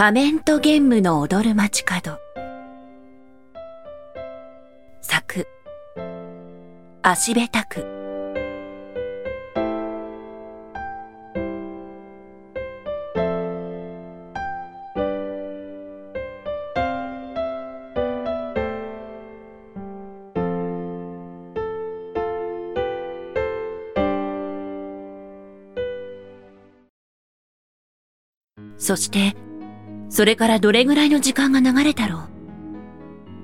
仮面と玄武の踊る街角。作、足べたく。そして、それからどれぐらいの時間が流れたろう。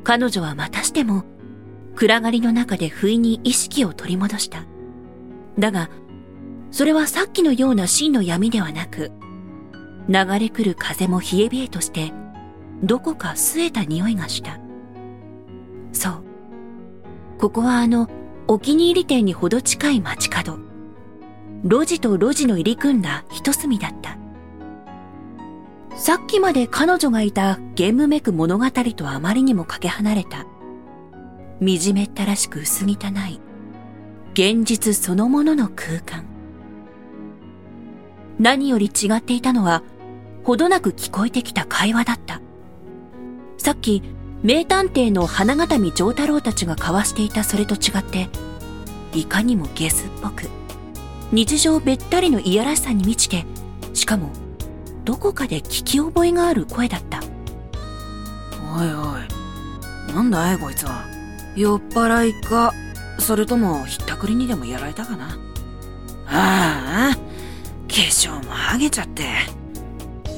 彼女はまたしても、暗がりの中で不意に意識を取り戻した。だが、それはさっきのような真の闇ではなく、流れ来る風も冷え冷えとして、どこか据えた匂いがした。そう。ここはあの、お気に入り店にほど近い街角。路地と路地の入り組んだ一隅だった。さっきまで彼女がいたゲームめく物語とあまりにもかけ離れた。惨めったらしく薄汚い、現実そのものの空間。何より違っていたのは、ほどなく聞こえてきた会話だった。さっき、名探偵の花形見丈太郎たちが交わしていたそれと違って、いかにもゲスっぽく、日常べったりのいやらしさに満ちて、しかも、どこかで聞き覚えがある声だった。おいおい。なんだいこいつは。酔っ払いか、それともひったくりにでもやられたかな。ああ、化粧も剥げちゃって。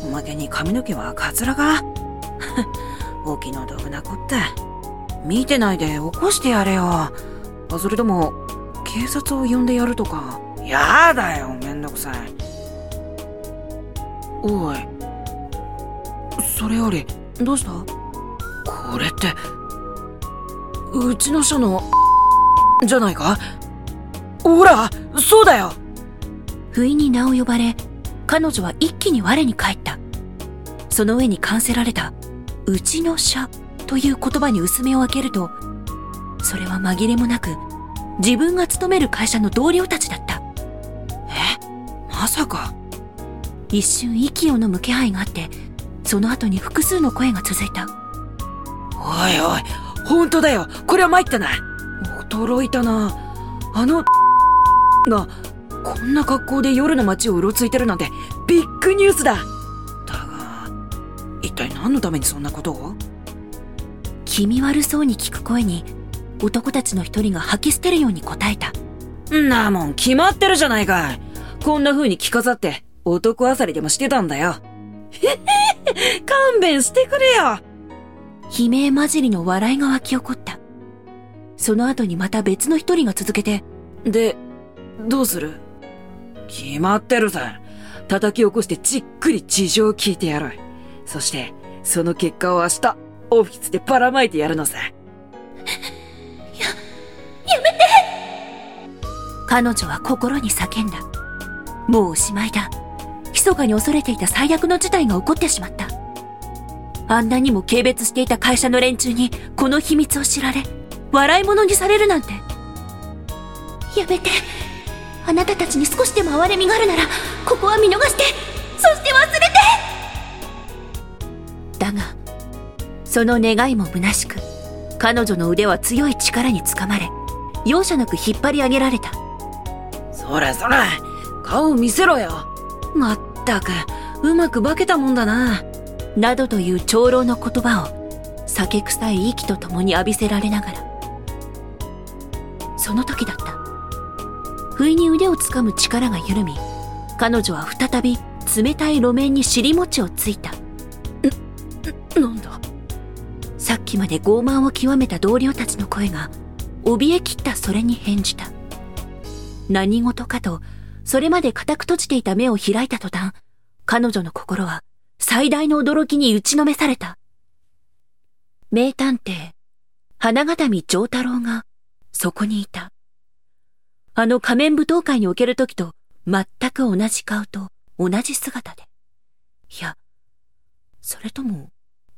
おまけに髪の毛はカツラか。お気の毒なこった。見てないで起こしてやれよ。それとも、警察を呼んでやるとか。やだよ、めんどくさい。おい。それより、どうした？これって、うちの署の、じゃないか？ほらそうだよ不意に名を呼ばれ、彼女は一気に我に返った。その上に冠せられた、うちの社という言葉に薄めを開けると、それは紛れもなく、自分が勤める会社の同僚たちだった。え？まさか。一瞬息を飲む気配があって、その後に複数の声が続いた。おいおい、本当だよ。これは参ったな。驚いたな。あのが、こんな格好で夜の街をうろついてるなんて、ビッグニュースだ。だが、一体何のためにそんなことを？気味悪そうに聞く声に、男たちの一人が吐き捨てるように答えた。んなもん決まってるじゃないかこんな風に着飾って、男あさりでもしてたんだよ。へへ勘弁してくれよ悲鳴混じりの笑いが湧き起こった。その後にまた別の一人が続けて、で、どうする？決まってるさ。叩き起こしてじっくり事情を聞いてやる。そして、その結果を明日、オフィスでばらまいてやるのさ。彼女は心に叫んだ。もうおしまいだ。密かに恐れていた最悪の事態が起こってしまった。あんなにも軽蔑していた会社の連中にこの秘密を知られ、笑い物にされるなんて。やめて。あなたたちに少しでも哀れみがあるなら、ここは見逃して、そして忘れてだが、その願いも虚しく、彼女の腕は強い力につかまれ、容赦なく引っ張り上げられた。そらそら、顔見せろよ。まったく、うまく化けたもんだな。などという長老の言葉を酒臭い息とともに浴びせられながら。その時だった。不意に腕をつかむ力が緩み彼女は再び冷たい路面に尻餅をついた。なんだ？さっきまで傲慢を極めた同僚たちの声が怯えきったそれに返じた。何事かとそれまで固く閉じていた目を開いた途端彼女の心は最大の驚きに打ちのめされた。名探偵、花形見丈太郎が、そこにいた。あの仮面舞踏会における時と、全く同じ顔と同じ姿で。いや、それとも、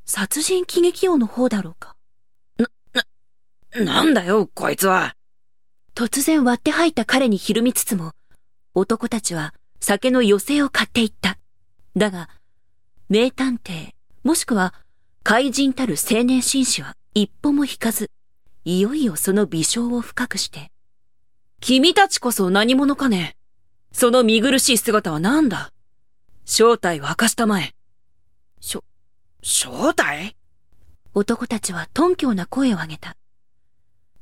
殺人喜劇王の方だろうか。なんだよ、こいつは。突然割って入った彼にひるみつつも、男たちは酒の余生を買っていった。だが、名探偵、もしくは怪人たる青年紳士は一歩も引かず、いよいよその微笑を深くして、君たちこそ何者かねその見苦しい姿は何だ正体を明かしたまえ。しょ、正体？男たちは頓強な声を上げた。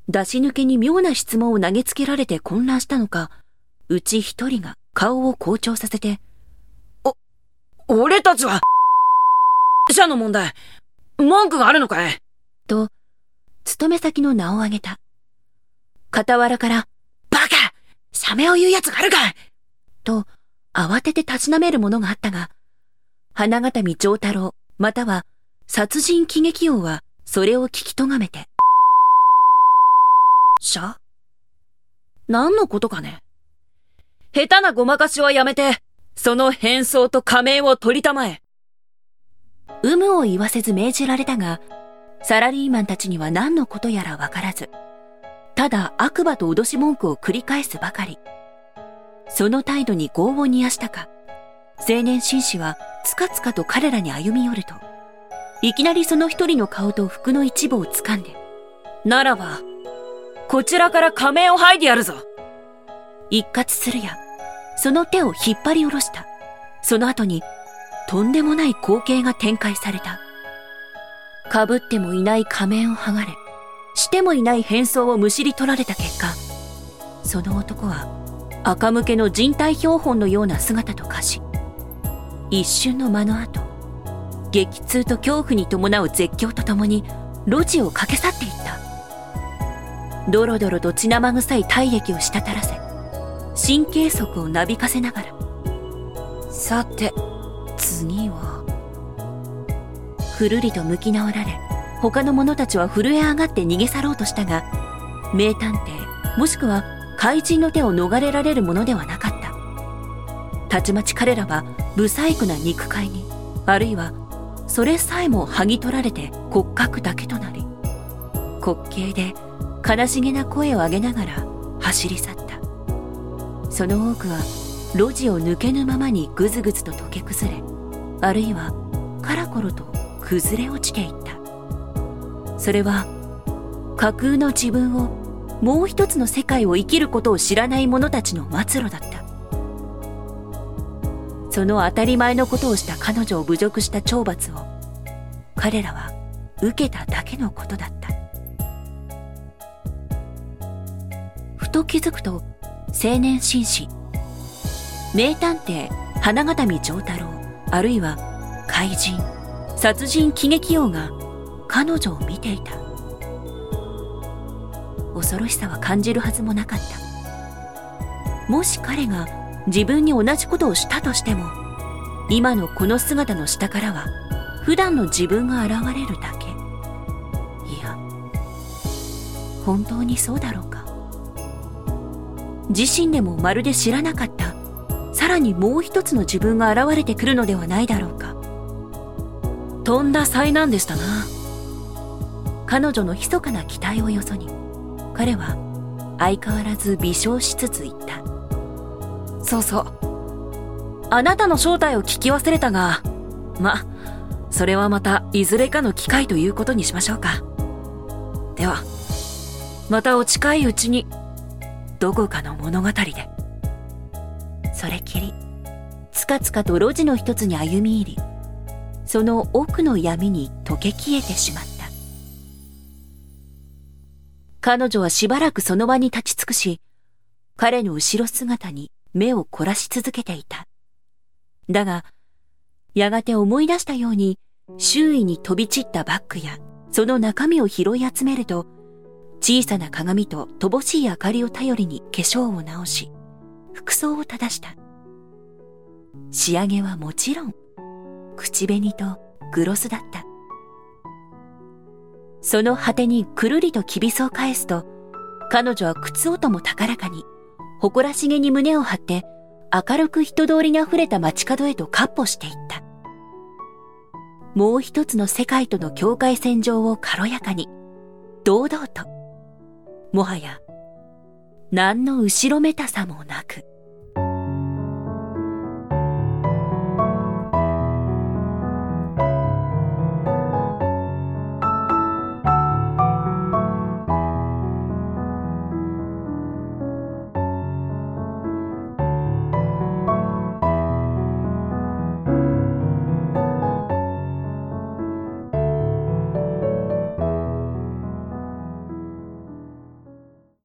出し抜けに妙な質問を投げつけられて混乱したのか、うち一人が顔を好調させて、お、俺たちは、社の問題、文句があるのかい？と、勤め先の名を挙げた。傍らから、バカサメを言う奴があるかい？と、慌てて立ちなめるものがあったが、花形見長太郎、または殺人喜劇王は、それを聞きとがめて。しゃ何のことかね？下手なごまかしはやめて、その変装と仮面を取りたまえ。有無を言わせず命じられたが、サラリーマンたちには何のことやらわからず、ただ悪魔と脅し文句を繰り返すばかり。その態度に業を煮やしたか、青年紳士はつかつかと彼らに歩み寄ると、いきなりその一人の顔と服の一部を掴んで、ならば、こちらから仮面を剥いでやるぞ一括するや、その手を引っ張り下ろした。その後に、とんでもない光景が展開された。被ってもいない仮面を剥がれ、してもいない変装をむしり取られた結果、その男は赤向けの人体標本のような姿と化し、一瞬の間の後、激痛と恐怖に伴う絶叫とともに路地を駆け去っていった。ドロドロと血生臭い体液を滴らせ、神経束をなびかせながら。さて、次は？くるりと向き直られ、他の者たちは震え上がって逃げ去ろうとしたが、名探偵、もしくは怪人の手を逃れられるものではなかった。たちまち彼らは、不細工な肉塊に、あるいは、それさえも剥ぎ取られて骨格だけとなり、滑稽で悲しげな声を上げながら走り去った。その多くは、路地を抜けぬままにぐずぐずと溶け崩れ、あるいは、カラコロと崩れ落ちていった。それは、架空の自分を、もう一つの世界を生きることを知らない者たちの末路だった。その当たり前のことをした彼女を侮辱した懲罰を、彼らは受けただけのことだった。ふと気づくと、青年紳士、名探偵花形見丈太郎、あるいは怪人、殺人喜劇王が彼女を見ていた。恐ろしさは感じるはずもなかった。もし彼が自分に同じことをしたとしても、今のこの姿の下からは普段の自分が現れるだけ。いや、本当にそうだろう。自身でもまるで知らなかった、さらにもう一つの自分が現れてくるのではないだろうか。とんだ災難でしたな。彼女の密かな期待をよそに、彼は相変わらず微笑しつつ言った。そうそう。あなたの正体を聞き忘れたが、ま、それはまたいずれかの機会ということにしましょうか。では、またお近いうちにどこかの物語で。それきり、つかつかと路地の一つに歩み入り、その奥の闇に溶け消えてしまった。彼女はしばらくその場に立ち尽くし、彼の後ろ姿に目を凝らし続けていた。だが、やがて思い出したように、周囲に飛び散ったバッグや、その中身を拾い集めると、小さな鏡と乏しい明かりを頼りに化粧を直し、服装を正した。仕上げはもちろん、口紅とグロスだった。その果てにくるりときびすを返すと、彼女は靴音も高らかに、誇らしげに胸を張って、明るく人通りに溢れた街角へと闊歩していった。もう一つの世界との境界線上を軽やかに、堂々と、もはや、何の後ろめたさもなく。